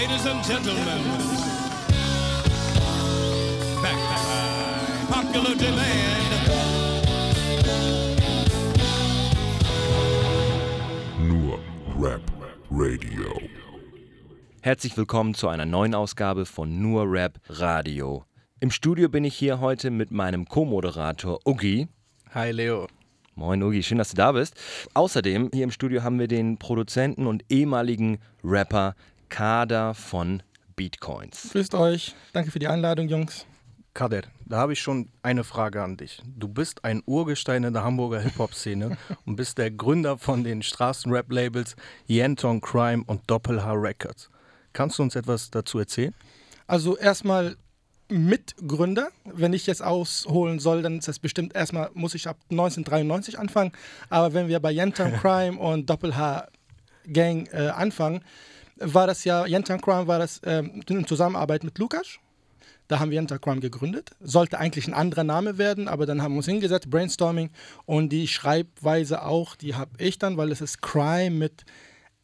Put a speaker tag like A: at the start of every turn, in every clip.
A: Ladies and gentlemen, back by popular demand.
B: Nur Rap Radio.
C: Herzlich willkommen zu einer neuen Ausgabe von Nur Rap Radio. Im Studio bin ich hier heute mit meinem Co-Moderator Ugi.
D: Hi Leo.
C: Moin Ugi, schön, dass du da bist. Außerdem hier im Studio haben wir den Produzenten und ehemaligen Rapper Kader von Beatcoins.
E: Grüßt euch. Danke für die Einladung, Jungs.
D: Kader, da habe ich schon eine Frage an dich. Du bist ein Urgestein in der Hamburger Hip-Hop-Szene und bist der Gründer von den Straßenrap-Labels Yenton Crime und Doppel-H Records. Kannst du uns etwas dazu erzählen?
E: Also erstmal Mitgründer. Wenn ich jetzt ausholen soll, dann ist das bestimmt erstmal, muss ich ab 1993 anfangen. Aber wenn wir bei Yenton Crime und Doppel-H Gang äh, anfangen, war das ja, Crime war das ähm, in Zusammenarbeit mit Lukas. Da haben wir Crime gegründet. Sollte eigentlich ein anderer Name werden, aber dann haben wir uns hingesetzt, Brainstorming und die Schreibweise auch, die habe ich dann, weil es ist Crime mit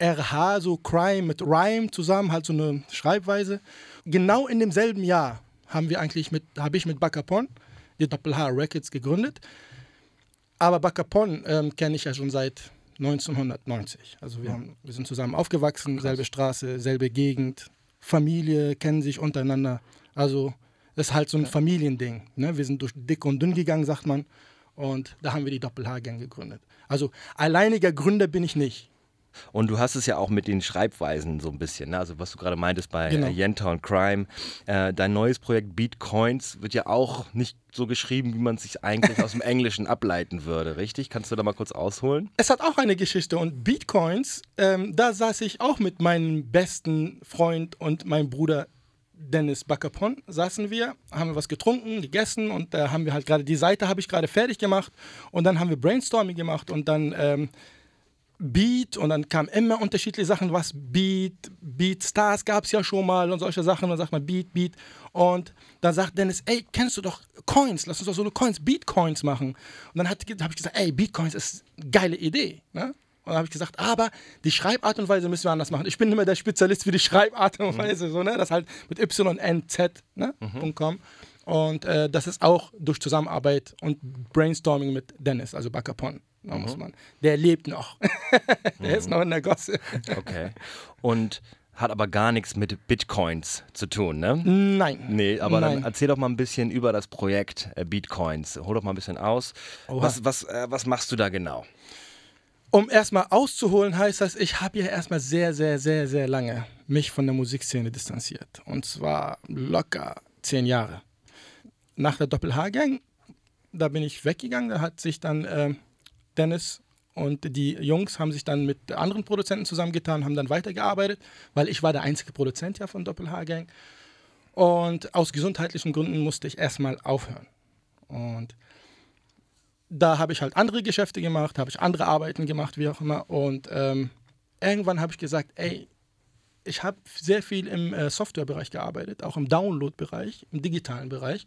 E: RH, so Crime mit Rhyme zusammen, halt so eine Schreibweise. Genau in demselben Jahr haben wir eigentlich mit, habe ich mit Bacapon die Doppel-H Records gegründet. Aber Bacapon ähm, kenne ich ja schon seit 1990. Also wir, haben, wir sind zusammen aufgewachsen, selbe Straße, selbe Gegend, Familie, kennen sich untereinander. Also das ist halt so ein Familiending. Ne? Wir sind durch dick und dünn gegangen, sagt man. Und da haben wir die Doppel-H-Gang gegründet. Also alleiniger Gründer bin ich nicht.
C: Und du hast es ja auch mit den Schreibweisen so ein bisschen, ne? also was du gerade meintest bei
E: Genau.
C: äh, Yentown Crime. Äh, dein neues Projekt Beatcoins wird ja auch nicht so geschrieben, wie man es sich eigentlich aus dem Englischen ableiten würde, richtig? Kannst du da mal kurz ausholen?
E: Es hat auch eine Geschichte und Bitcoins, ähm, da saß ich auch mit meinem besten Freund und meinem Bruder Dennis Bacapon, saßen wir, haben wir was getrunken, gegessen und da haben wir halt gerade, die Seite habe ich gerade fertig gemacht und dann haben wir Brainstorming gemacht und dann ähm, Beat und dann kamen immer unterschiedliche Sachen, was Beat, Beat Stars gab es ja schon mal und solche Sachen. Und dann sagt man Beat, Beat. Und dann sagt Dennis, ey, kennst du doch Coins? Lass uns doch so eine Coins, Beatcoins machen. Und dann habe ich gesagt, ey, Beatcoins ist eine geile Idee. Ne? Und dann habe ich gesagt, aber die Schreibart und Weise müssen wir anders machen. Ich bin immer der Spezialist für die Schreibart und Weise, so, ne? das halt mit YNZ, ne? .com. Und äh, das ist auch durch Zusammenarbeit und Brainstorming mit Dennis, also Bacapon. Da muss man. Der lebt noch. der ist noch in der Gosse.
C: Okay. Und hat aber gar nichts mit Bitcoins zu tun, ne?
E: Nein.
C: Nee, aber dann
E: Nein.
C: erzähl doch mal ein bisschen über das Projekt äh, Beatcoins. Hol doch mal ein bisschen aus.
E: Oha.
C: Was, was, äh, was machst du da genau?
E: Um erstmal auszuholen, heißt das, ich habe ja erstmal sehr, sehr, sehr, sehr lange mich von der Musikszene distanziert. Und zwar locker zehn Jahre. Nach der Doppel-H-Gang, da bin ich weggegangen, da hat sich dann ähm, Dennis und die Jungs haben sich dann mit anderen Produzenten zusammengetan, haben dann weitergearbeitet, weil ich war der einzige Produzent ja von Doppel-H-Gang. Und aus gesundheitlichen Gründen musste ich erstmal aufhören. Und da habe ich halt andere Geschäfte gemacht, habe ich andere Arbeiten gemacht, wie auch immer. Und ähm, irgendwann habe ich gesagt, ey, ich habe sehr viel im äh, Softwarebereich gearbeitet, auch im Download-Bereich, im digitalen Bereich.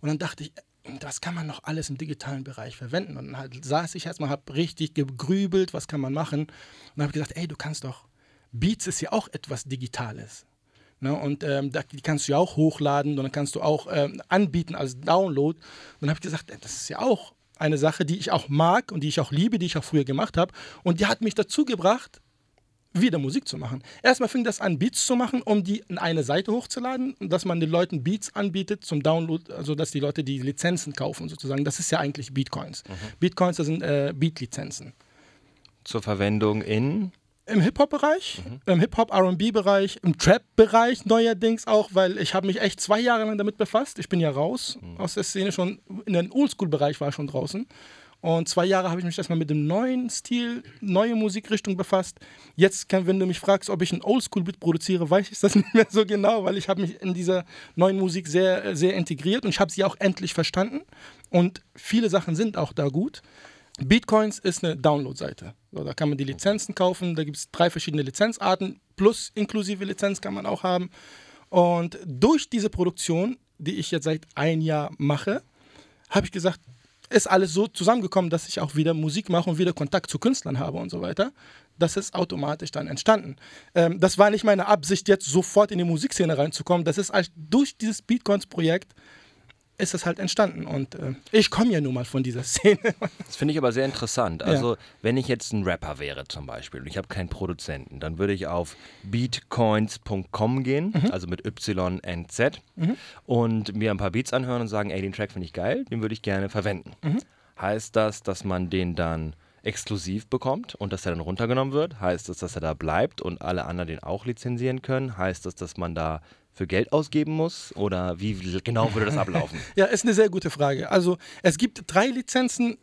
E: Und dann dachte ich, das kann man noch alles im digitalen Bereich verwenden. Und dann halt saß ich erstmal, habe richtig gegrübelt, was kann man machen. Und habe gesagt, ey, du kannst doch, Beats ist ja auch etwas Digitales. Ne? Und ähm, da, die kannst du ja auch hochladen und dann kannst du auch ähm, anbieten als Download. Und dann habe ich gesagt, ey, das ist ja auch eine Sache, die ich auch mag und die ich auch liebe, die ich auch früher gemacht habe. Und die hat mich dazu gebracht, wieder Musik zu machen. Erstmal fing das an, Beats zu machen, um die in eine Seite hochzuladen und dass man den Leuten Beats anbietet zum Download, also dass die Leute die Lizenzen kaufen sozusagen. Das ist ja eigentlich Beatcoins. Beatcoins, das sind äh, Beat-Lizenzen.
C: Zur Verwendung in
E: Im Hip-Hop-Bereich, im Hip-Hop-R&B-Bereich, im Trap-Bereich neuerdings auch, weil ich habe mich echt zwei Jahre lang damit befasst. Ich bin ja raus aus der Szene schon, in den Oldschool-Bereich war ich schon draußen. Und zwei Jahre habe ich mich erstmal mit dem neuen Stil, neue Musikrichtung befasst. Jetzt, wenn du mich fragst, ob ich ein Oldschool-Beat produziere, weiß ich das nicht mehr so genau, weil ich habe mich in dieser neuen Musik sehr, sehr integriert und ich habe sie auch endlich verstanden. Und viele Sachen sind auch da gut. Bitcoins ist eine Download-Seite. So, da kann man die Lizenzen kaufen. Da gibt es drei verschiedene Lizenzarten. Plus inklusive Lizenz kann man auch haben. Und durch diese Produktion, die ich jetzt seit ein Jahr mache, habe ich gesagt, ist alles so zusammengekommen, dass ich auch wieder Musik mache und wieder Kontakt zu Künstlern habe und so weiter. das ist automatisch dann entstanden. Ähm, das war nicht meine Absicht, jetzt sofort in die Musikszene reinzukommen. Das ist durch dieses Beatcoins-Projekt ist es halt entstanden. Und äh, ich komme ja nun mal von dieser Szene.
C: Das finde ich aber sehr interessant. Also, wenn ich jetzt ein Rapper wäre zum Beispiel und ich habe keinen Produzenten, dann würde ich auf beatcoins.com gehen, also mit YNZ, und mir ein paar Beats anhören und sagen, ey, den Track finde ich geil, den würde ich gerne verwenden. Heißt das, dass man den dann exklusiv bekommt und dass er dann runtergenommen wird? Heißt das, dass er da bleibt und alle anderen den auch lizenzieren können? Heißt das, dass man da für Geld ausgeben muss? Oder wie genau würde das ablaufen?
E: Ja, ist eine sehr gute Frage. Also es gibt drei Lizenzen.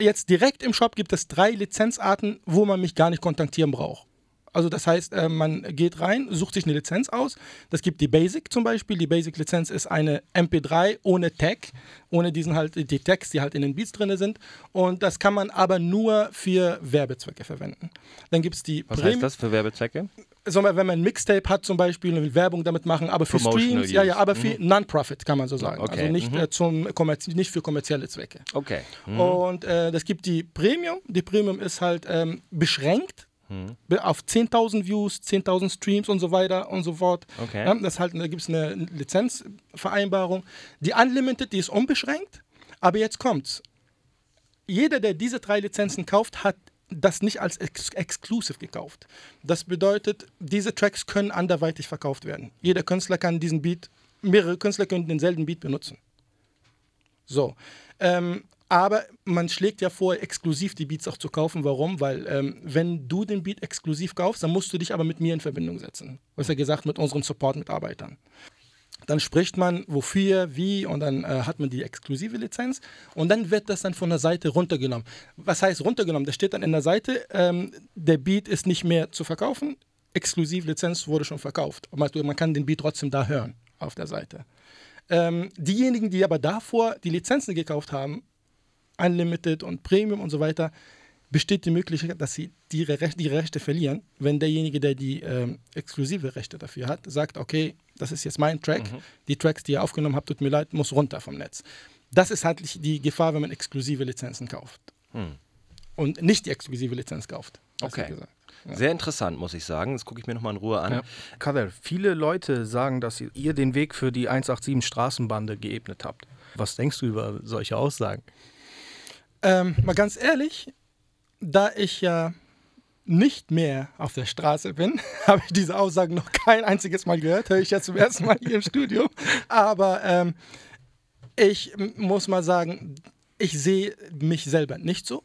E: Jetzt direkt im Shop gibt es drei Lizenzarten, wo man mich gar nicht kontaktieren braucht. Also das heißt, äh, man geht rein, sucht sich eine Lizenz aus. Das gibt die Basic zum Beispiel. Die Basic-Lizenz ist eine MP3 ohne Tag, ohne diesen halt die Tags, die halt in den Beats drin sind. Und das kann man aber nur für Werbezwecke verwenden. Dann gibt es die
C: Was
E: Premium-
C: heißt das für Werbezwecke?
E: Mal, wenn man ein Mixtape hat zum Beispiel und will Werbung damit machen, aber für Streams, ja, ja, aber für Non-Profit kann man so sagen.
C: Okay,
E: Also nicht, äh, zum nicht für kommerzielle Zwecke.
C: Okay.
E: Und äh, das gibt die Premium. Die Premium ist halt ähm, beschränkt be- auf 10.000 Views, 10.000 Streams und so weiter und so fort.
C: Okay.
E: Ja, das halt, da gibt es eine Lizenzvereinbarung. Die Unlimited, die ist unbeschränkt. Aber jetzt kommt's. Jeder, der diese drei Lizenzen kauft, hat das nicht als ex Exclusive gekauft. Das bedeutet, diese Tracks können anderweitig verkauft werden. Jeder Künstler kann diesen Beat, mehrere Künstler können denselben Beat benutzen. So. Ähm, aber man schlägt ja vor, exklusiv die Beats auch zu kaufen. Warum? Weil, ähm, wenn du den Beat exklusiv kaufst, dann musst du dich aber mit mir in Verbindung setzen. Was ja gesagt, mit unseren Support-Mitarbeitern. Dann spricht man, wofür, wie, und dann äh, hat man die exklusive Lizenz. Und dann wird das dann von der Seite runtergenommen. Was heißt runtergenommen? Da steht dann in der Seite, ähm, der Beat ist nicht mehr zu verkaufen. Exklusivlizenz wurde schon verkauft. Man kann den Beat trotzdem da hören auf der Seite. Ähm, diejenigen, die aber davor die Lizenzen gekauft haben, Unlimited und Premium und so weiter, besteht die Möglichkeit, dass sie die, Rechte, die Rechte verlieren, wenn derjenige, der die ähm, exklusive Rechte dafür hat, sagt, okay, das ist jetzt mein Track, die Tracks, die ihr aufgenommen habt, tut mir leid, muss runter vom Netz. Das ist halt die Gefahr, wenn man exklusive Lizenzen kauft. Und nicht die exklusive Lizenz kauft.
C: Okay.
E: gesagt.
C: Sehr interessant, muss ich sagen. Das gucke ich mir nochmal in Ruhe an.
D: Ja. Kader, viele Leute sagen, dass ihr- ihr den Weg für die 187 Straßenbande geebnet habt. Was denkst du über solche Aussagen?
E: Ähm, mal ganz ehrlich, da ich ja nicht mehr auf der Straße bin, habe ich diese Aussagen noch kein einziges Mal gehört. Höre ich jetzt zum ersten Mal hier im Studio. Aber ähm, ich muss mal sagen, ich sehe mich selber nicht so.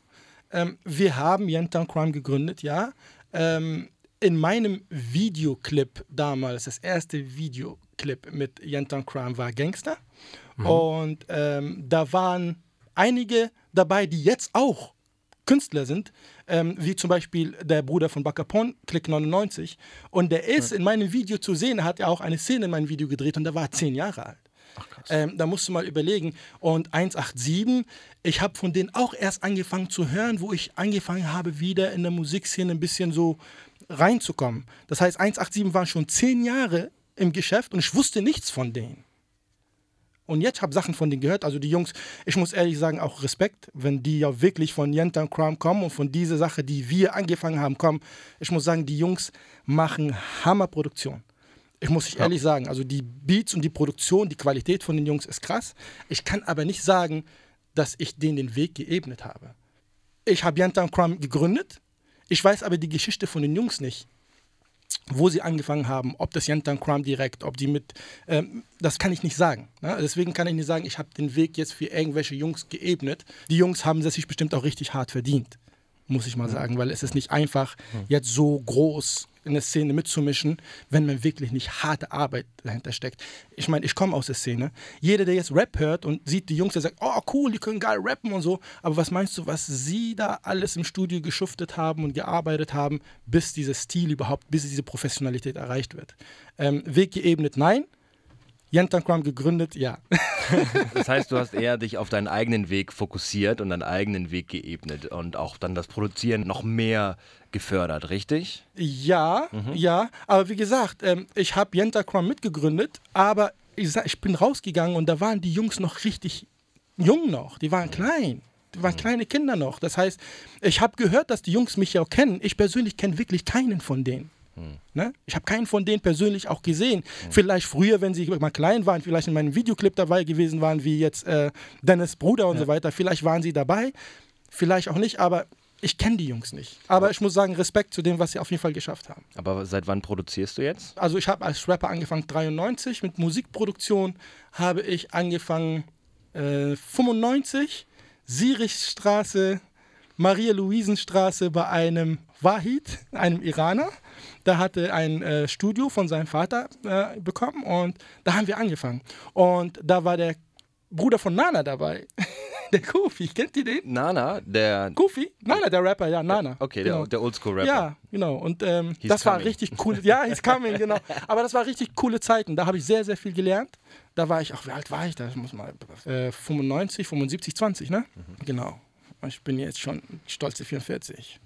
E: Ähm, wir haben Yentown Crime gegründet, ja. Ähm, in meinem Videoclip damals, das erste Videoclip mit Yentown Crime war Gangster. Und ähm, da waren einige dabei, die jetzt auch Künstler sind, ähm, wie zum Beispiel der Bruder von Bacapon, Click 99. Und der ist in meinem Video zu sehen, hat ja auch eine Szene in meinem Video gedreht und der war zehn Jahre alt. Ähm, da musst du mal überlegen. Und 187, ich habe von denen auch erst angefangen zu hören, wo ich angefangen habe, wieder in der Musikszene ein bisschen so reinzukommen. Das heißt, 187 waren schon zehn Jahre im Geschäft und ich wusste nichts von denen. Und jetzt habe Sachen von denen gehört. Also die Jungs, ich muss ehrlich sagen, auch Respekt, wenn die ja wirklich von Yentan Crime kommen und von dieser Sache, die wir angefangen haben, kommen. Ich muss sagen, die Jungs machen Hammerproduktion. Ich muss ich ehrlich sagen, also die Beats und die Produktion, die Qualität von den Jungs ist krass. Ich kann aber nicht sagen, dass ich denen den Weg geebnet habe. Ich habe Yentan Crime gegründet. Ich weiß aber die Geschichte von den Jungs nicht wo sie angefangen haben, ob das Yentan Crime direkt, ob die mit, ähm, das kann ich nicht sagen. Ne? Deswegen kann ich nicht sagen, ich habe den Weg jetzt für irgendwelche Jungs geebnet. Die Jungs haben es sich bestimmt auch richtig hart verdient, muss ich mal sagen, weil es ist nicht einfach, jetzt so groß in der Szene mitzumischen, wenn man wirklich nicht harte Arbeit dahinter steckt. Ich meine, ich komme aus der Szene. Jeder, der jetzt Rap hört und sieht die Jungs, der sagt, oh cool, die können geil rappen und so. Aber was meinst du, was sie da alles im Studio geschuftet haben und gearbeitet haben, bis dieser Stil überhaupt, bis diese Professionalität erreicht wird? Ähm, Weg geebnet, nein. Yentan gegründet, ja.
C: Das heißt, du hast eher dich auf deinen eigenen Weg fokussiert und deinen eigenen Weg geebnet und auch dann das Produzieren noch mehr gefördert, richtig?
E: Ja, ja, aber wie gesagt, ähm, ich habe Yentakram mitgegründet, aber ich, sag, ich bin rausgegangen und da waren die Jungs noch richtig jung noch, die waren klein. Die waren kleine Kinder noch. Das heißt, ich habe gehört, dass die Jungs mich ja auch kennen. Ich persönlich kenne wirklich keinen von denen. Ne? Ich habe keinen von denen persönlich auch gesehen. Vielleicht früher, wenn sie mal klein waren, vielleicht in meinem Videoclip dabei gewesen waren, wie jetzt äh, Dennis Bruder und so weiter. Vielleicht waren sie dabei, vielleicht auch nicht, aber ich kenne die Jungs nicht. Aber ich muss sagen, Respekt zu dem, was sie auf jeden Fall geschafft haben.
C: Aber seit wann produzierst du jetzt?
E: Also ich habe als Rapper angefangen 93, mit Musikproduktion habe ich angefangen äh, 95, Sirichstraße, Maria-Luisen-Straße bei einem Wahid, einem Iraner. Der hatte ein äh, Studio von seinem Vater äh, bekommen und da haben wir angefangen. Und da war der Bruder von Nana dabei. der Kofi, kennt ihr den?
C: Nana, der.
E: Kofi? Nana, der Rapper, ja, Nana.
C: Okay,
E: genau.
C: der, der Oldschool-Rapper.
E: Ja, genau. Und ähm, das war
C: coming.
E: richtig cool. Ja, he's coming, genau. Aber das war richtig coole Zeiten. Da habe ich sehr, sehr viel gelernt. Da war ich auch, wie alt war ich da? Ich muss mal, äh, 95, 75, 20, ne?
C: Mhm.
E: Genau. Ich bin jetzt schon stolze 44.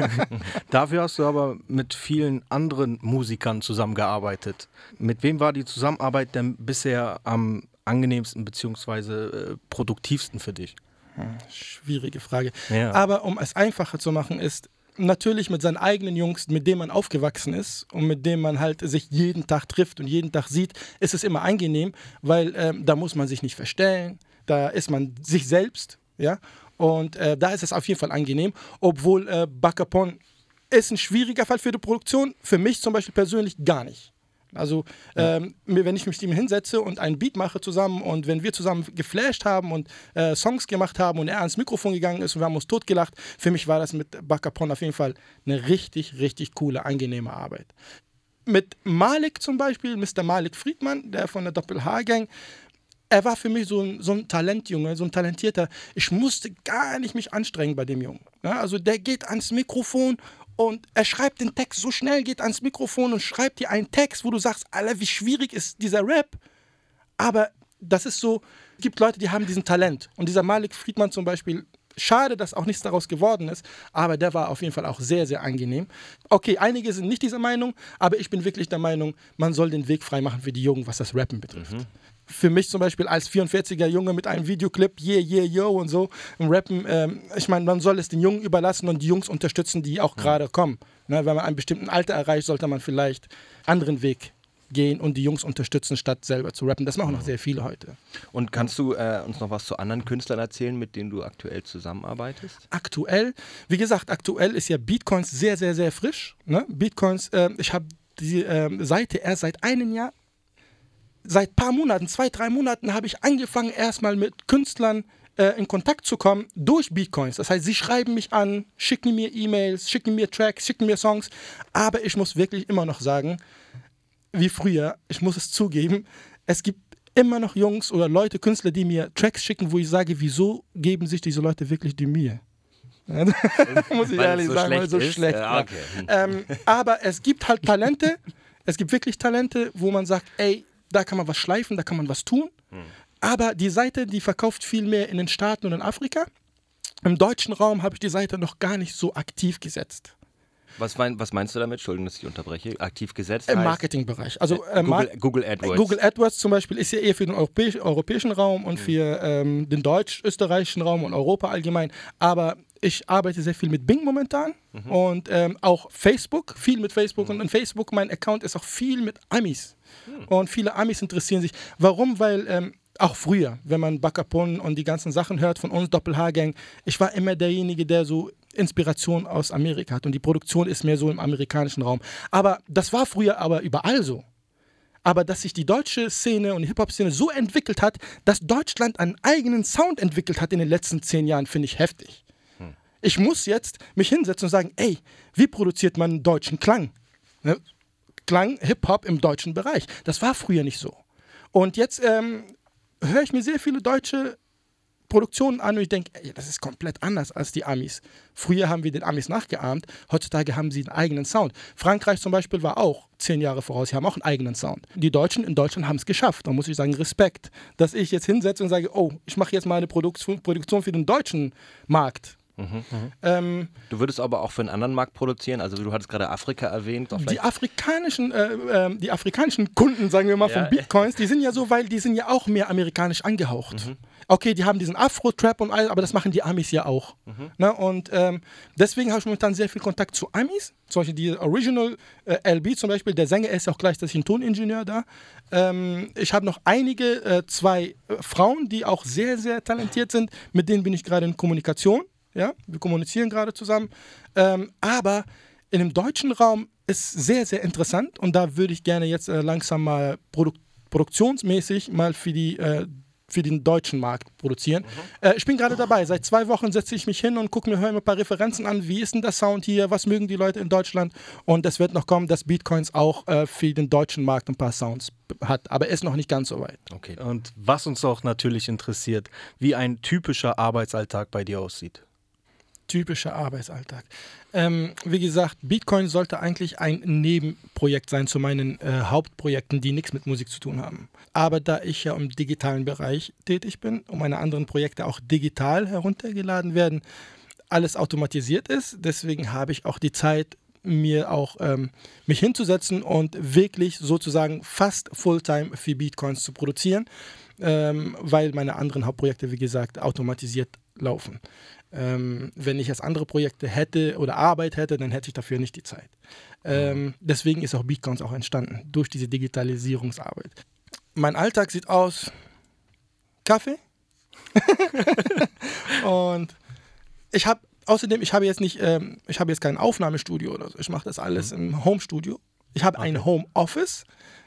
D: Dafür hast du aber mit vielen anderen Musikern zusammengearbeitet. Mit wem war die Zusammenarbeit denn bisher am angenehmsten bzw. Äh, produktivsten für dich?
E: Schwierige Frage.
D: Ja.
E: Aber um es einfacher zu machen, ist natürlich mit seinen eigenen Jungs, mit denen man aufgewachsen ist und mit denen man halt sich jeden Tag trifft und jeden Tag sieht, ist es immer angenehm, weil ähm, da muss man sich nicht verstellen, da ist man sich selbst, ja, und äh, da ist es auf jeden Fall angenehm, obwohl äh, Bacapon ist ein schwieriger Fall für die Produktion, für mich zum Beispiel persönlich gar nicht. Also, ähm, mir- wenn ich mich mit ihm hinsetze und einen Beat mache zusammen und wenn wir zusammen geflasht haben und äh, Songs gemacht haben und er ans Mikrofon gegangen ist und wir haben uns totgelacht, für mich war das mit Bacapon auf jeden Fall eine richtig, richtig coole, angenehme Arbeit. Mit Malik zum Beispiel, Mr. Malik Friedmann, der von der Doppel-H-Gang, er war für mich so ein, so ein Talentjunge, so ein talentierter. Ich musste gar nicht mich anstrengen bei dem Jungen. Ja, also der geht ans Mikrofon und er schreibt den Text so schnell, geht ans Mikrofon und schreibt dir einen Text, wo du sagst, Alter, wie schwierig ist dieser Rap. Aber das ist so, es gibt Leute, die haben diesen Talent. Und dieser Malik Friedmann zum Beispiel, schade, dass auch nichts daraus geworden ist, aber der war auf jeden Fall auch sehr, sehr angenehm. Okay, einige sind nicht dieser Meinung, aber ich bin wirklich der Meinung, man soll den Weg freimachen für die Jungen, was das Rappen betrifft. Für mich zum Beispiel als 44er Junge mit einem Videoclip, yeah, yeah, yo und so, im Rappen, ähm, ich meine, man soll es den Jungen überlassen und die Jungs unterstützen, die auch gerade kommen. Ne, wenn man einen bestimmten Alter erreicht, sollte man vielleicht anderen Weg gehen und die Jungs unterstützen, statt selber zu rappen. Das machen noch sehr viele heute.
C: Und kannst du äh, uns noch was zu anderen Künstlern erzählen, mit denen du aktuell zusammenarbeitest?
E: aktuell, wie gesagt, aktuell ist ja Bitcoins sehr, sehr, sehr frisch. Ne? Bitcoins, äh, ich habe die ähm, Seite erst seit einem Jahr, seit paar Monaten, zwei, drei Monaten habe ich angefangen, erstmal mit Künstlern äh, in Kontakt zu kommen durch Bitcoins. Das heißt, sie schreiben mich an, schicken mir E-Mails, schicken mir Tracks, schicken mir Songs. Aber ich muss wirklich immer noch sagen, wie früher, ich muss es zugeben, es gibt immer noch Jungs oder Leute, Künstler, die mir Tracks schicken, wo ich sage, wieso geben sich diese Leute wirklich die Mühe? muss ich
C: Weil
E: ehrlich
C: so
E: sagen, weil so
C: schlecht ist?
E: schlecht
C: Ja, okay. Hm.
E: Ähm, aber es gibt halt Talente, es gibt wirklich Talente, wo man sagt, ey, da kann man was schleifen, da kann man was tun. Aber die Seite, die verkauft viel mehr in den Staaten und in Afrika. Im deutschen Raum habe ich die Seite noch gar nicht so aktiv gesetzt.
C: Was, mein, was meinst du damit? Entschuldigung, dass ich unterbreche. Aktiv gesetzt
E: Im Marketingbereich. Also äh, Mar-
C: Google, Google AdWords.
E: Google AdWords zum Beispiel ist ja eher für den europäisch, europäischen Raum und für ähm, den deutsch-österreichischen Raum und Europa allgemein. Aber ich arbeite sehr viel mit Bing momentan und ähm, auch Facebook, viel mit Facebook. Und in Facebook, mein Account ist auch viel mit Amis. Und viele Amis interessieren sich. Warum? Weil ähm, auch früher, wenn man Bacapon und die ganzen Sachen hört von uns, Doppel-H-Gang, ich war immer derjenige, der so Inspiration aus Amerika hat. Und die Produktion ist mehr so im amerikanischen Raum. Aber das war früher aber überall so aber dass sich die deutsche Szene und die Hip-Hop-Szene so entwickelt hat, dass Deutschland einen eigenen Sound entwickelt hat in den letzten zehn Jahren, finde ich heftig. Ich muss jetzt mich hinsetzen und sagen, ey, wie produziert man einen deutschen Klang? Ne? Klang, Hip-Hop im deutschen Bereich. Das war früher nicht so. Und jetzt ähm, höre ich mir sehr viele deutsche Produktionen an und ich denke, das ist komplett anders als die Amis. Früher haben wir den Amis nachgeahmt, heutzutage haben sie einen eigenen Sound. Frankreich zum Beispiel war auch zehn Jahre voraus, sie haben auch einen eigenen Sound. Die Deutschen in Deutschland haben es geschafft. Da muss ich sagen, Respekt, dass ich jetzt hinsetze und sage, oh, ich mache jetzt mal eine Produktion für den deutschen Markt. Ähm,
C: Du würdest aber auch für einen anderen Markt produzieren. Also du hattest gerade Afrika erwähnt. Auch
E: die afrikanischen, äh, ähm, die afrikanischen Kunden, sagen wir mal,
C: Ja.
E: von Bitcoins, die sind ja so, weil die sind ja auch mehr amerikanisch angehaucht.
C: Mhm.
E: Okay, die haben diesen Afro-Trap und all, aber das machen die Amis ja auch.
C: Mhm.
E: Ne? Und ähm, deswegen habe ich momentan sehr viel Kontakt zu Amis. Zum Beispiel die Original äh, LB zum Beispiel, der Sänger ist ja auch gleichzeitig ein Toningenieur da. Ähm, ich habe noch einige, äh, zwei äh, Frauen, die auch sehr, sehr talentiert sind. Mit denen bin ich gerade in Kommunikation. Ja, wir kommunizieren gerade zusammen. Ähm, aber in dem deutschen Raum ist sehr, sehr interessant und da würde ich gerne jetzt äh, langsam mal Produ produktionsmäßig mal für die äh, für den deutschen Markt produzieren. Äh, ich bin gerade dabei. Seit zwei Wochen setze ich mich hin und gucke mir, höre mir ein paar Referenzen an. Wie ist denn der Sound hier? Was mögen die Leute in Deutschland? Und es wird noch kommen, dass Bitcoins auch äh, für den deutschen Markt ein paar Sounds hat. Aber ist noch nicht ganz so weit.
C: Okay.
D: Und was uns auch natürlich interessiert, wie ein typischer Arbeitsalltag bei dir aussieht.
E: Typischer Arbeitsalltag. Ähm, wie gesagt, Bitcoin sollte eigentlich ein Nebenprojekt sein zu meinen äh, Hauptprojekten, die nichts mit Musik zu tun haben. Aber da ich ja im digitalen Bereich tätig bin und meine anderen Projekte auch digital heruntergeladen werden, alles automatisiert ist, deswegen habe ich auch die Zeit, mir auch ähm, mich hinzusetzen und wirklich sozusagen fast Fulltime für Bitcoins zu produzieren, ähm, weil meine anderen Hauptprojekte, wie gesagt, automatisiert laufen. Ähm, wenn ich jetzt andere Projekte hätte oder Arbeit hätte, dann hätte ich dafür nicht die Zeit. Ähm, deswegen ist auch Bitcoins auch entstanden, durch diese Digitalisierungsarbeit. Mein Alltag sieht aus Kaffee und ich habe außerdem, ich habe jetzt nicht, ähm, ich habe jetzt kein Aufnahmestudio oder so. Ich mache das alles im Homestudio. Ich habe ein Homeoffice,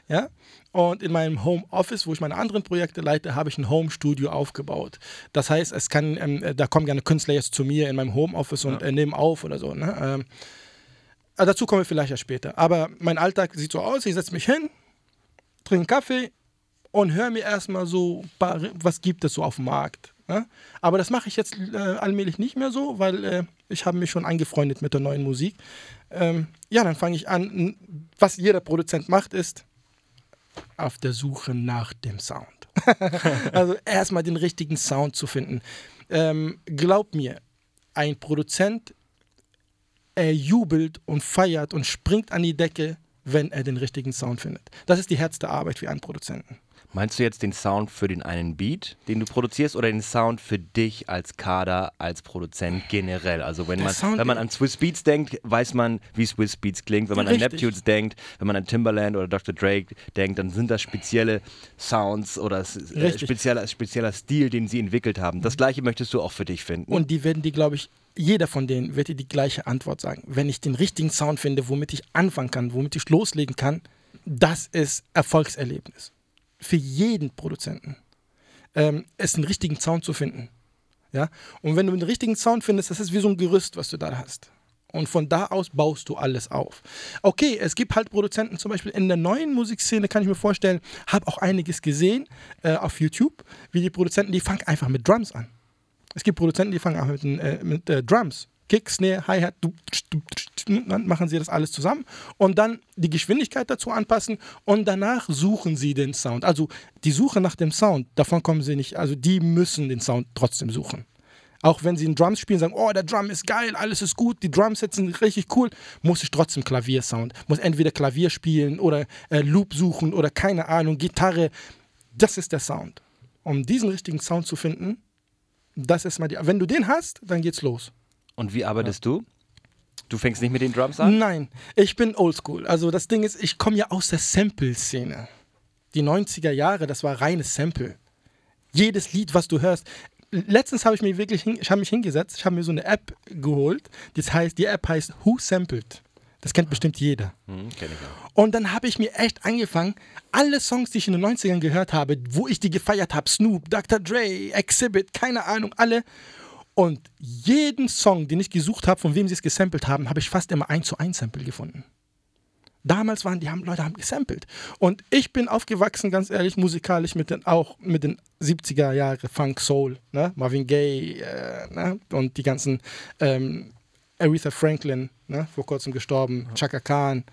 E: ja, und in meinem Homeoffice, wo ich meine anderen Projekte leite, habe ich ein Homestudio aufgebaut. Das heißt, es kann, ähm, äh, da kommen gerne Künstler jetzt zu mir in meinem Homeoffice und äh, nehmen auf oder so. Ne? Ähm, äh, dazu kommen wir vielleicht ja später. Aber mein Alltag sieht so aus: Ich setze mich hin, trinke Kaffee und höre mir erstmal so, was gibt es so auf dem Markt. Ne? Aber das mache ich jetzt äh, allmählich nicht mehr so, weil äh, ich habe mich schon angefreundet mit der neuen Musik. Ähm, ja, dann fange ich an. Was jeder Produzent macht, ist auf der Suche nach dem Sound. also erstmal den richtigen Sound zu finden. Ähm, glaub mir, ein Produzent, er jubelt und feiert und springt an die Decke, wenn er den richtigen Sound findet. Das ist die Herz der Arbeit für einen Produzenten.
C: Meinst du jetzt den Sound für den einen Beat, den du produzierst, oder den Sound für dich als Kader, als Produzent generell? Also wenn
E: Der
C: man,
E: Sound-
C: wenn man an Swiss Beats denkt, weiß man, wie Swiss Beats klingt. Wenn man an
E: Richtig.
C: Neptunes denkt, wenn man an Timbaland oder Dr. Drake denkt, dann sind das spezielle Sounds oder äh, spezieller, spezieller Stil, den sie entwickelt haben. Das gleiche möchtest du auch für dich finden.
E: Und die werden die, glaube ich, jeder von denen wird dir die gleiche Antwort sagen. Wenn ich den richtigen Sound finde, womit ich anfangen kann, womit ich loslegen kann, das ist Erfolgserlebnis. Für jeden Produzenten. Ähm, es einen richtigen Sound zu finden. Ja? Und wenn du den richtigen Sound findest, das ist wie so ein Gerüst, was du da hast. Und von da aus baust du alles auf. Okay, es gibt halt Produzenten, zum Beispiel in der neuen Musikszene, kann ich mir vorstellen, habe auch einiges gesehen äh, auf YouTube, wie die Produzenten, die fangen einfach mit Drums an. Es gibt Produzenten, die fangen an mit, äh, mit äh, Drums. Kick, Snare, Hi-Hat, dann machen sie das alles zusammen und dann die Geschwindigkeit dazu anpassen und danach suchen sie den Sound. Also die Suche nach dem Sound, davon kommen sie nicht, also die müssen den Sound trotzdem suchen. Auch wenn sie einen Drums spielen, sagen, oh, der Drum ist geil, alles ist gut, die Drumsets sind richtig cool, muss ich trotzdem Klaviersound. Muss entweder Klavier spielen oder äh, Loop suchen oder keine Ahnung, Gitarre. Das ist der Sound. Um diesen richtigen Sound zu finden, das ist mal die. Wenn du den hast, dann geht's los.
C: Und wie arbeitest du? Du fängst nicht mit den Drums an?
E: Nein, ich bin oldschool. Also das Ding ist, ich komme ja aus der Sample-Szene. Die 90er Jahre, das war reines Sample. Jedes Lied, was du hörst. Letztens habe ich mir wirklich, ich habe mich hingesetzt, ich habe mir so eine App geholt. Das heißt, die App heißt Who Sampled. Das kennt bestimmt jeder.
C: Hm, kenn ich auch.
E: Und dann habe ich mir echt angefangen, alle Songs, die ich in den 90ern gehört habe, wo ich die gefeiert habe, Snoop, Dr. Dre, Exhibit, keine Ahnung, alle. Und jeden Song, den ich gesucht habe, von wem sie es gesampelt haben, habe ich fast immer 1 zu 1 Sample gefunden. Damals waren die haben, Leute haben gesampelt. Und ich bin aufgewachsen, ganz ehrlich, musikalisch mit den, auch mit den 70er Jahre Funk Soul, ne? Marvin Gaye äh, ne? und die ganzen ähm, Aretha Franklin, ne? vor kurzem gestorben, Chaka Khan.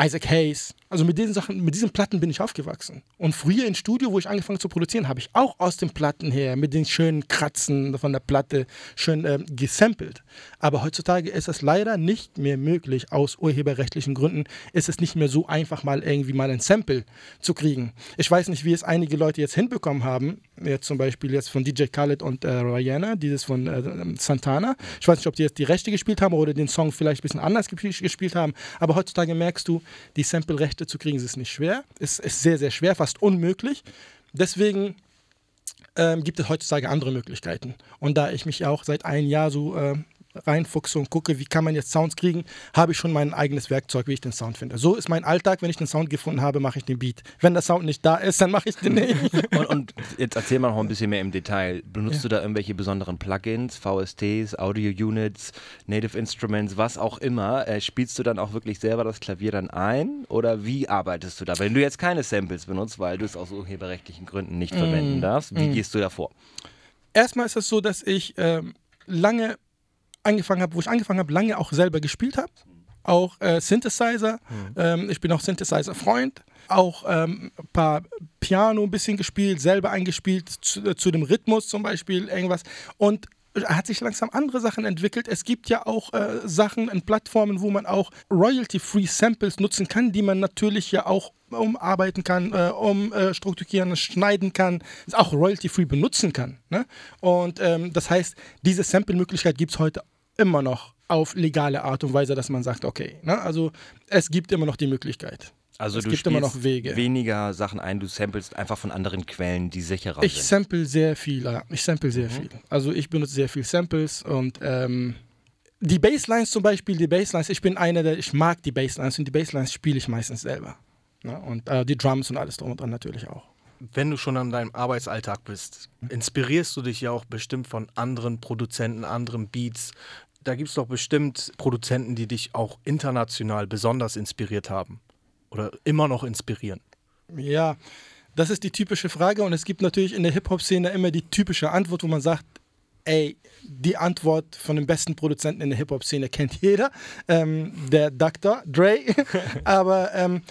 E: Isaac Hayes. Also mit diesen Sachen, mit diesen Platten bin ich aufgewachsen. Und früher im Studio, wo ich angefangen zu produzieren, habe ich auch aus den Platten her mit den schönen Kratzen von der Platte schön ähm, gesampelt. Aber heutzutage ist es leider nicht mehr möglich. Aus urheberrechtlichen Gründen ist es nicht mehr so einfach, mal irgendwie mal ein Sample zu kriegen. Ich weiß nicht, wie es einige Leute jetzt hinbekommen haben. Jetzt zum Beispiel jetzt von DJ Khaled und äh, Rihanna, dieses von äh, Santana. Ich weiß nicht, ob die jetzt die Rechte gespielt haben oder den Song vielleicht ein bisschen anders gespielt haben. Aber heutzutage merkst du, die Sample-Rechte zu kriegen, ist nicht schwer. Es ist sehr, sehr schwer, fast unmöglich. Deswegen ähm, gibt es heutzutage andere Möglichkeiten. Und da ich mich auch seit einem Jahr so äh, reinfuchse und gucke, wie kann man jetzt Sounds kriegen, habe ich schon mein eigenes Werkzeug, wie ich den Sound finde. So ist mein Alltag. Wenn ich den Sound gefunden habe, mache ich den Beat. Wenn der Sound nicht da ist, dann mache ich den nicht.
C: und, und, jetzt erzähl mal noch ein bisschen mehr im Detail. Benutzt ja. du da irgendwelche besonderen Plugins, VSTs, Audio Units, Native Instruments, was auch immer? Äh, spielst du dann auch wirklich selber das Klavier dann ein? Oder wie arbeitest du da? Wenn du jetzt keine Samples benutzt, weil du es aus urheberrechtlichen Gründen nicht mm. verwenden darfst, wie mm. gehst du da vor?
E: Erstmal ist es so, dass ich ähm, lange angefangen habe, wo ich angefangen habe, lange auch selber gespielt habe. Auch äh, Synthesizer. Mhm. Ähm, ich bin auch Synthesizer-Freund. Auch ähm, ein paar Piano ein bisschen gespielt, selber eingespielt, zu, äh, zu dem Rhythmus zum Beispiel, irgendwas. Und hat sich langsam andere Sachen entwickelt. Es gibt ja auch äh, Sachen in Plattformen, wo man auch Royalty-Free Samples nutzen kann, die man natürlich ja auch umarbeiten kann, äh, umstrukturieren, äh, schneiden kann, auch Royalty-Free benutzen kann. Ne? Und ähm, das heißt, diese Sample-Möglichkeit gibt es heute immer noch auf legale Art und Weise, dass man sagt, okay, ne? also es gibt immer noch die Möglichkeit.
C: Also es du gibt immer noch Wege. weniger Sachen ein, du samplest einfach von anderen Quellen, die sicherer
E: ich
C: sind.
E: Ich sample sehr viel, ja. Ich sample sehr mhm. viel. Also ich benutze sehr viel Samples und ähm, die Basslines zum Beispiel, die Basslines, ich bin einer der, ich mag die Basslines und die Basslines spiele ich meistens selber. Ne? Und äh, die Drums und alles drum und dran natürlich auch.
D: Wenn du schon an deinem Arbeitsalltag bist, inspirierst du dich ja auch bestimmt von anderen Produzenten, anderen Beats. Da gibt es doch bestimmt Produzenten, die dich auch international besonders inspiriert haben oder immer noch inspirieren?
E: Ja, das ist die typische Frage und es gibt natürlich in der Hip-Hop-Szene immer die typische Antwort, wo man sagt, ey, die Antwort von dem besten Produzenten in der Hip-Hop-Szene kennt jeder, ähm, der Dr. Dre. Aber ähm,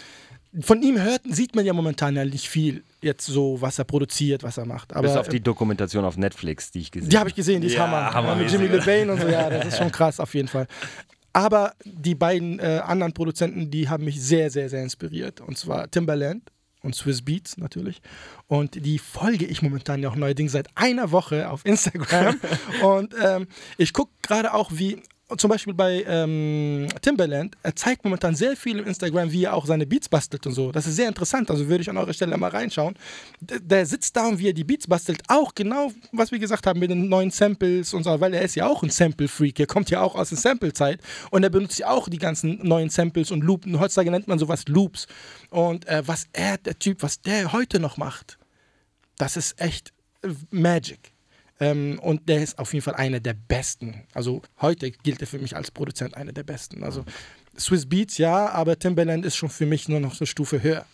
E: von ihm hört, sieht man ja momentan ja nicht viel jetzt so, was er produziert, was er macht. Aber,
C: Bis auf die Dokumentation auf Netflix, die ich gesehen habe.
E: Die habe ich gesehen, die ist ja, Hammer. Hammer. Ja, mit Jimmy LeVane und so, ja, das ist schon krass auf jeden Fall. Aber die beiden äh, anderen Produzenten, die haben mich sehr, sehr, sehr inspiriert. Und zwar Timbaland und Swiss Beats natürlich. Und die folge ich momentan ja auch neuerdings seit einer Woche auf Instagram. und ähm, ich gucke gerade auch, wie zum Beispiel bei ähm, Timberland, er zeigt momentan sehr viel im Instagram, wie er auch seine Beats bastelt und so. Das ist sehr interessant, also würde ich an eurer Stelle mal reinschauen. D der sitzt da und wie er die Beats bastelt, auch genau, was wir gesagt haben mit den neuen Samples und so, weil er ist ja auch ein Sample-Freak, er kommt ja auch aus der Sample-Zeit und er benutzt ja auch die ganzen neuen Samples und Loops. Heutzutage nennt man sowas Loops. Und äh, was er, der Typ, was der heute noch macht, das ist echt äh, Magic. Ähm, und der ist auf jeden Fall einer der besten. Also heute gilt er für mich als Produzent einer der besten. Also Swiss Beats ja, aber Timbaland ist schon für mich nur noch eine Stufe höher.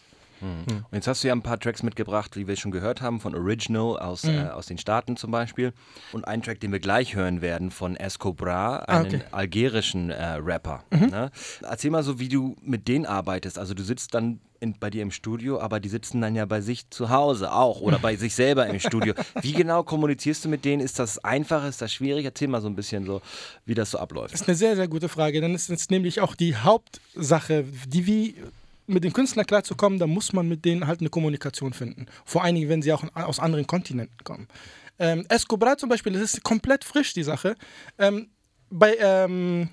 C: Mhm. Und jetzt hast du ja ein paar Tracks mitgebracht, wie wir schon gehört haben, von Original aus, mhm. äh, aus den Staaten zum Beispiel. Und ein Track, den wir gleich hören werden, von Escobra, einen okay. algerischen äh, Rapper. Mhm. Ne? Erzähl mal so, wie du mit denen arbeitest. Also du sitzt dann in, bei dir im Studio, aber die sitzen dann ja bei sich zu Hause auch oder bei sich selber im Studio. Wie genau kommunizierst du mit denen? Ist das einfach, ist das schwierig? Erzähl mal so ein bisschen so, wie das so abläuft.
E: Das ist eine sehr, sehr gute Frage. Dann ist es nämlich auch die Hauptsache, die wie mit den Künstlern klarzukommen, da muss man mit denen halt eine Kommunikation finden. Vor allen Dingen, wenn sie auch aus anderen Kontinenten kommen. Ähm, Escobar zum Beispiel, das ist komplett frisch, die Sache. Ähm, bei ähm,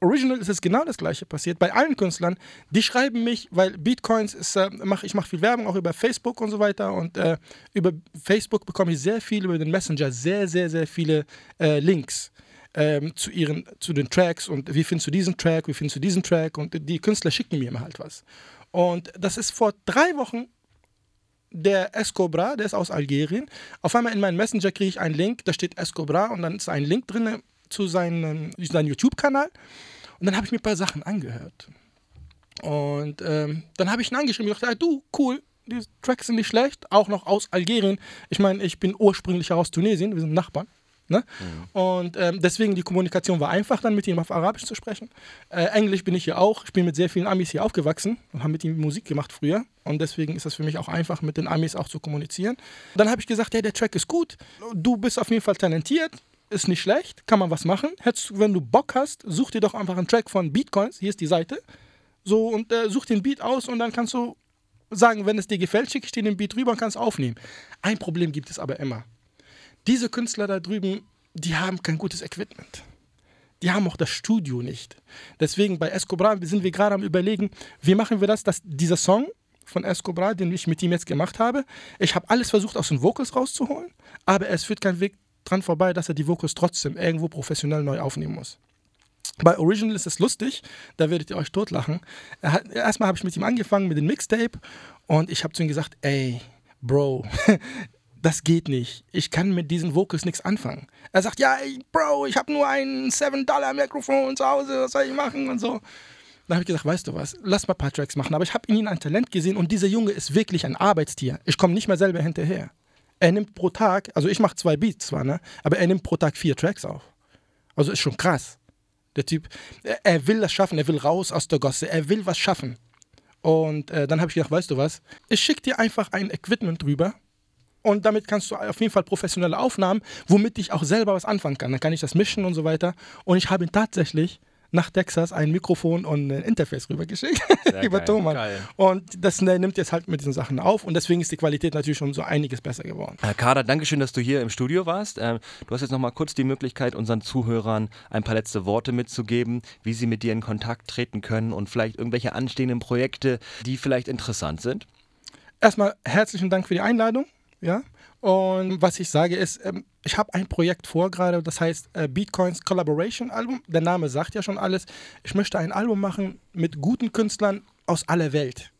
E: Original ist es genau das gleiche passiert. Bei allen Künstlern, die schreiben mich, weil Bitcoins ist, äh, mach, ich mache viel Werbung auch über Facebook und so weiter. Und äh, über Facebook bekomme ich sehr viel über den Messenger, sehr, sehr, sehr viele äh, Links ähm, zu, ihren, zu den Tracks und wie findest du diesen Track, wie findest du diesen Track und die Künstler schicken mir immer halt was. Und das ist vor drei Wochen der Escobra, der ist aus Algerien. Auf einmal in meinem Messenger kriege ich einen Link, da steht Escobra und dann ist ein Link drin zu seinem, seinem YouTube-Kanal. Und dann habe ich mir ein paar Sachen angehört. Und ähm, dann habe ich ihn angeschrieben und gesagt, du, cool, die Tracks sind nicht schlecht, auch noch aus Algerien. Ich meine, ich bin ursprünglich aus Tunesien, wir sind Nachbarn. Ne? Und ähm, deswegen die Kommunikation war einfach, dann mit ihm auf Arabisch zu sprechen. Äh, Englisch bin ich hier auch. Ich bin mit sehr vielen Amis hier aufgewachsen und habe mit ihm Musik gemacht früher. Und deswegen ist das für mich auch einfach, mit den Amis auch zu kommunizieren. Dann habe ich gesagt, hey, der Track ist gut. Du bist auf jeden Fall talentiert. Ist nicht schlecht. Kann man was machen. Hättest, wenn du Bock hast, such dir doch einfach einen Track von Beatcoins. Hier ist die Seite. So, und äh, such den Beat aus und dann kannst du sagen, wenn es dir gefällt, schicke ich dir den Beat rüber und kannst aufnehmen. Ein Problem gibt es aber immer diese Künstler da drüben, die haben kein gutes Equipment. Die haben auch das Studio nicht. Deswegen bei Escobar sind wir gerade am überlegen, wie machen wir das, dass dieser Song von Escobar, den ich mit ihm jetzt gemacht habe, ich habe alles versucht aus den Vocals rauszuholen, aber es führt kein Weg dran vorbei, dass er die Vocals trotzdem irgendwo professionell neu aufnehmen muss. Bei Original ist es lustig, da werdet ihr euch totlachen. Er erstmal habe ich mit ihm angefangen mit dem Mixtape und ich habe zu ihm gesagt, ey, Bro, das geht nicht. Ich kann mit diesen Vocals nichts anfangen. Er sagt, ja, ey, Bro, ich habe nur ein 7-Dollar-Mikrofon zu Hause, was soll ich machen und so. Dann habe ich gesagt, weißt du was, lass mal ein paar Tracks machen. Aber ich habe in ihm ein Talent gesehen und dieser Junge ist wirklich ein Arbeitstier. Ich komme nicht mehr selber hinterher. Er nimmt pro Tag, also ich mache zwei Beats zwar, ne, aber er nimmt pro Tag vier Tracks auf. Also ist schon krass. Der Typ, er, will das schaffen, er will raus aus der Gosse, er will was schaffen. Und äh, dann habe ich gedacht, weißt du was, ich schicke dir einfach ein Equipment drüber und damit kannst du auf jeden Fall professionelle Aufnahmen, womit ich auch selber was anfangen kann. Dann kann ich das mischen und so weiter. Und ich habe ihm tatsächlich nach Texas ein Mikrofon und ein Interface rübergeschickt über
C: geil.
E: Thomann.
D: Geil.
E: Und das ne, nimmt jetzt halt mit diesen Sachen auf und deswegen ist die Qualität natürlich schon so einiges besser geworden.
C: Äh, Kader, danke schön, dass du hier im Studio warst. Ähm, du hast jetzt noch mal kurz die Möglichkeit, unseren Zuhörern ein paar letzte Worte mitzugeben, wie sie mit dir in Kontakt treten können und vielleicht irgendwelche anstehenden Projekte, die vielleicht interessant sind.
E: Erstmal herzlichen Dank für die Einladung. Ja. Und was ich sage ist, ähm, ich habe ein Projekt vor gerade, das heißt äh, Beatcoins Collaboration Album. Der Name sagt ja schon alles. Ich möchte ein Album machen mit guten Künstlern aus aller Welt.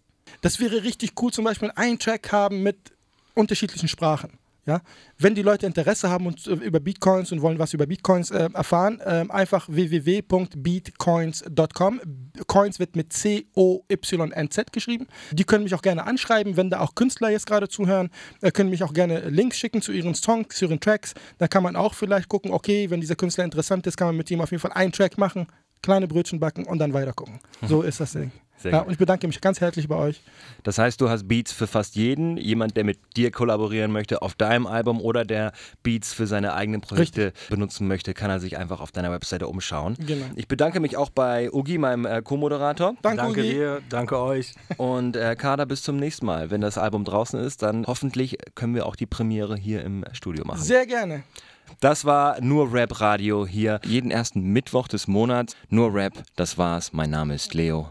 E: Das wäre richtig cool, zum Beispiel einen Track haben mit unterschiedlichen Sprachen. Ja? Wenn die Leute Interesse haben und, äh, über Bitcoins und wollen was über Bitcoins äh, erfahren, ähm, einfach www.beatcoins.com. Coins wird mit C-O-Y-N-Z geschrieben. Die können mich auch gerne anschreiben, wenn da auch Künstler jetzt gerade zuhören, äh, können mich auch gerne Links schicken zu ihren Songs, zu ihren Tracks. Da kann man auch vielleicht gucken, okay, wenn dieser Künstler interessant ist, kann man mit ihm auf jeden Fall einen Track machen, kleine Brötchen backen und dann weiter gucken. So ist das Ding.
C: Sehr
E: Ja,
C: gut.
E: und ich bedanke mich ganz herzlich bei euch.
C: Das heißt, du hast Beats für fast jeden. Jemand, der mit dir kollaborieren möchte auf deinem Album oder der Beats für seine eigenen Projekte benutzen möchte, kann er sich einfach auf deiner Webseite umschauen.
E: Genau.
C: Ich bedanke mich auch bei Ugi, meinem äh, Co-Moderator.
E: Danke,
D: Danke
E: Ugi.
D: dir, danke euch.
C: Und äh, Kader, bis zum nächsten Mal. Wenn das Album draußen ist, dann hoffentlich können wir auch die Premiere hier im Studio machen.
E: Sehr gerne.
C: Das war nur Rap Radio hier jeden ersten Mittwoch des Monats. Nur Rap, das war's. Mein Name ist Leo.